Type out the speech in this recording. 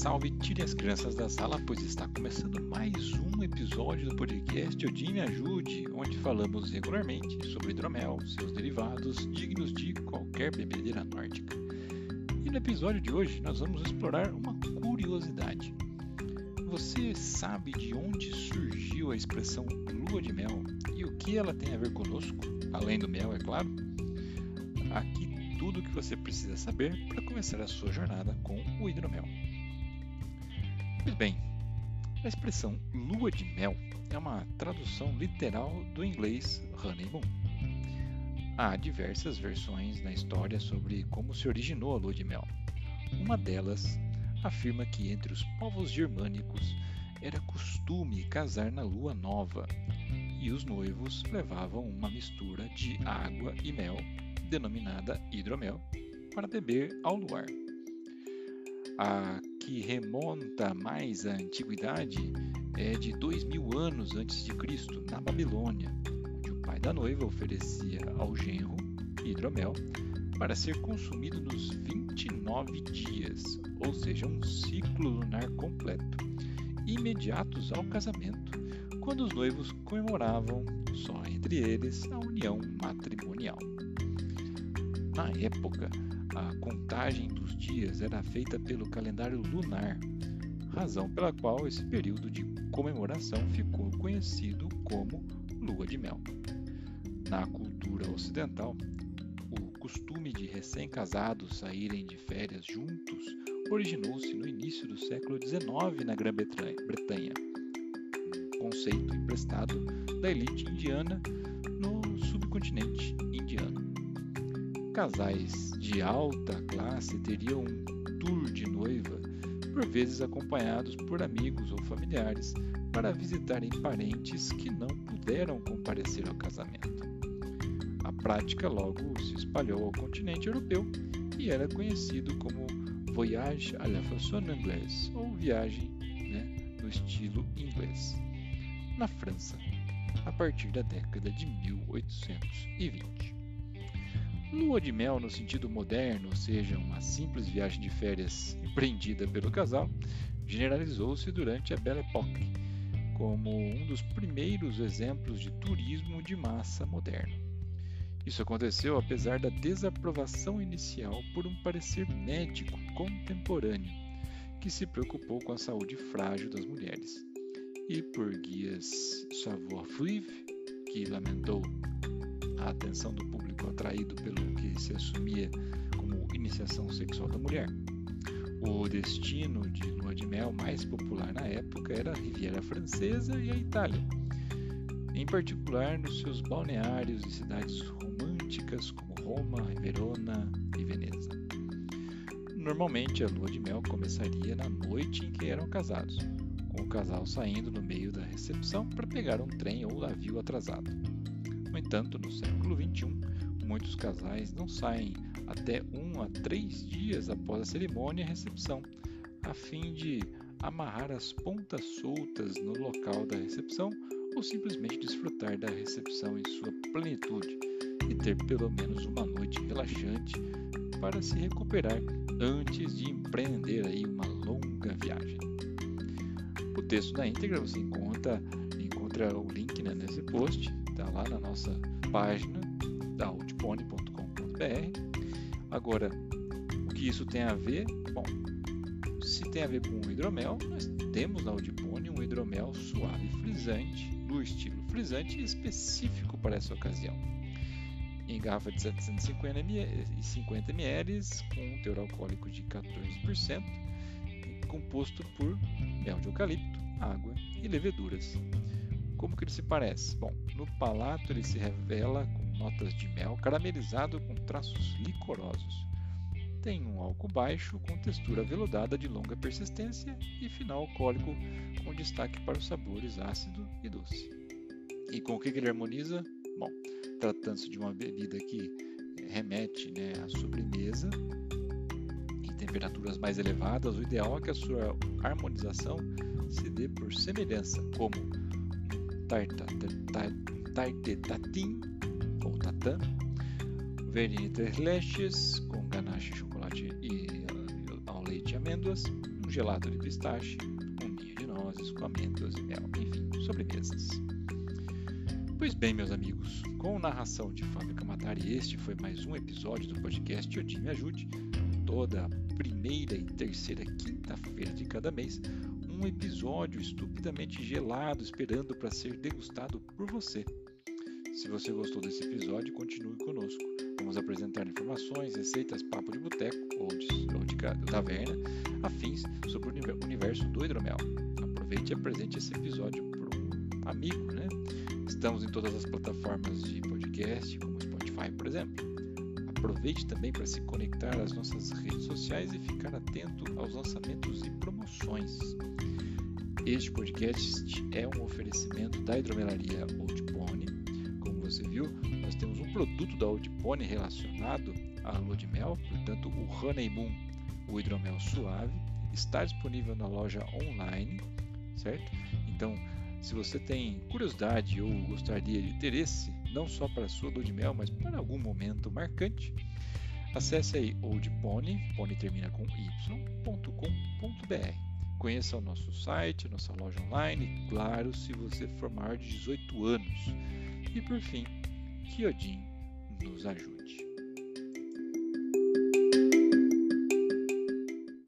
salve, tire as crianças da sala, pois está começando mais um episódio do podcast Odin Me Ajude, onde falamos regularmente sobre hidromel, seus derivados, dignos de qualquer bebedeira nórdica. E no episódio de hoje nós vamos explorar uma curiosidade. Você sabe de onde surgiu a expressão lua de mel e o que ela tem a ver conosco, além do mel, é claro? Aqui tudo o que você precisa saber para começar a sua jornada com o hidromel. Pois bem, a expressão lua de mel é uma tradução literal do inglês honeymoon. Há diversas versões na história sobre como se originou a lua de mel. Uma delas afirma que entre os povos germânicos era costume casar na lua nova e os noivos levavam uma mistura de água e mel denominada hidromel, para beber ao luar. A que remonta mais à antiguidade é de dois mil anos antes de Cristo, na Babilônia, onde o pai da noiva oferecia ao genro hidromel para ser consumido nos 29 dias, ou seja, um ciclo lunar completo, imediatos ao casamento, quando os noivos comemoravam, só entre eles, a união matrimonial. Na época, a contagem dos dias era feita pelo calendário lunar, razão pela qual esse período de comemoração ficou conhecido como Lua de Mel. Na cultura ocidental, o costume de recém-casados saírem de férias juntos originou-se no início do século XIX na Grã-Bretanha, um conceito emprestado da elite indiana no subcontinente indiano casais de alta classe teriam um tour de noiva, por vezes acompanhados por amigos ou familiares, para visitarem parentes que não puderam comparecer ao casamento. A prática logo se espalhou ao continente europeu e era conhecido como Voyage à la façon anglaise, ou viagem né, no estilo inglês, na França, a partir da década de 1820. Lua de mel no sentido moderno, ou seja, uma simples viagem de férias empreendida pelo casal, generalizou-se durante a Belle Époque como um dos primeiros exemplos de turismo de massa moderno. Isso aconteceu apesar da desaprovação inicial por um parecer médico contemporâneo que se preocupou com a saúde frágil das mulheres, e por guias savoir-vivre, que lamentou a atenção do público atraído pelo que se assumia como iniciação sexual da mulher. O destino de lua de mel mais popular na época era a Riviera Francesa e a Itália, em particular nos seus balneários e cidades românticas como Roma, Verona e Veneza. Normalmente a lua de mel começaria na noite em que eram casados, com o casal saindo no meio da recepção para pegar um trem ou navio atrasado. No entanto, no século XXI, muitos casais não saem até um a três dias após a cerimônia e recepção, a fim de amarrar as pontas soltas no local da recepção ou simplesmente desfrutar da recepção em sua plenitude e ter pelo menos uma noite relaxante para se recuperar antes de empreender aí uma longa viagem. O texto na íntegra você encontra, encontra o link né, nesse post está lá na nossa página da. Agora, o que isso tem a ver? Bom, se tem a ver com o hidromel, nós temos na Outpone um hidromel suave frisante, do estilo frisante específico para essa ocasião. Em garrafa de 750 ml, 50 ml com um teor alcoólico de 14%, composto por mel de eucalipto, água e leveduras. Como que ele se parece? Bom, no palato ele se revela notas de mel caramelizado com traços licorosos. Tem um álcool baixo com textura veludada de longa persistência e final alcoólico com destaque para os sabores ácido e doce. E com o que ele harmoniza? Bom, tratando-se de uma bebida que remete né, à sobremesa em temperaturas mais elevadas, o ideal é que a sua harmonização se dê por semelhança, como tartetatin ou tatam, verine três leches com ganache, chocolate e ao leite e amêndoas, um gelato de pistache, um ninho de nozes com amêndoas e mel, enfim, sobremesas. Pois bem, meus amigos, com narração de Fábio Camatari, este foi mais um episódio do podcast Odin Me Ajude. Toda primeira e terceira quinta-feira de cada mês, um episódio estupidamente gelado esperando para ser degustado por você. Se você gostou desse episódio, continue conosco. Vamos apresentar informações, receitas, papo de boteco ou de, ou de taverna, afins sobre o universo do hidromel. Aproveite e apresente esse episódio para um amigo, né? Estamos em todas as plataformas de podcast, como Spotify, por exemplo. Aproveite também para se conectar às nossas redes sociais e ficar atento aos lançamentos e promoções. Este podcast é um oferecimento da hidromelaria Old Pony. Você viu, nós temos um produto da Old Pony relacionado à lua de mel, portanto, o Honey Moon, o hidromel suave, está disponível na loja online, certo? Então, se você tem curiosidade ou gostaria de ter esse, não só para a sua lua de mel, mas para algum momento marcante, acesse aí oldpony, pony termina com y.com.br. Conheça o nosso site, nossa loja online, claro, se você for maior de 18 anos. E por fim, que Odin nos ajude.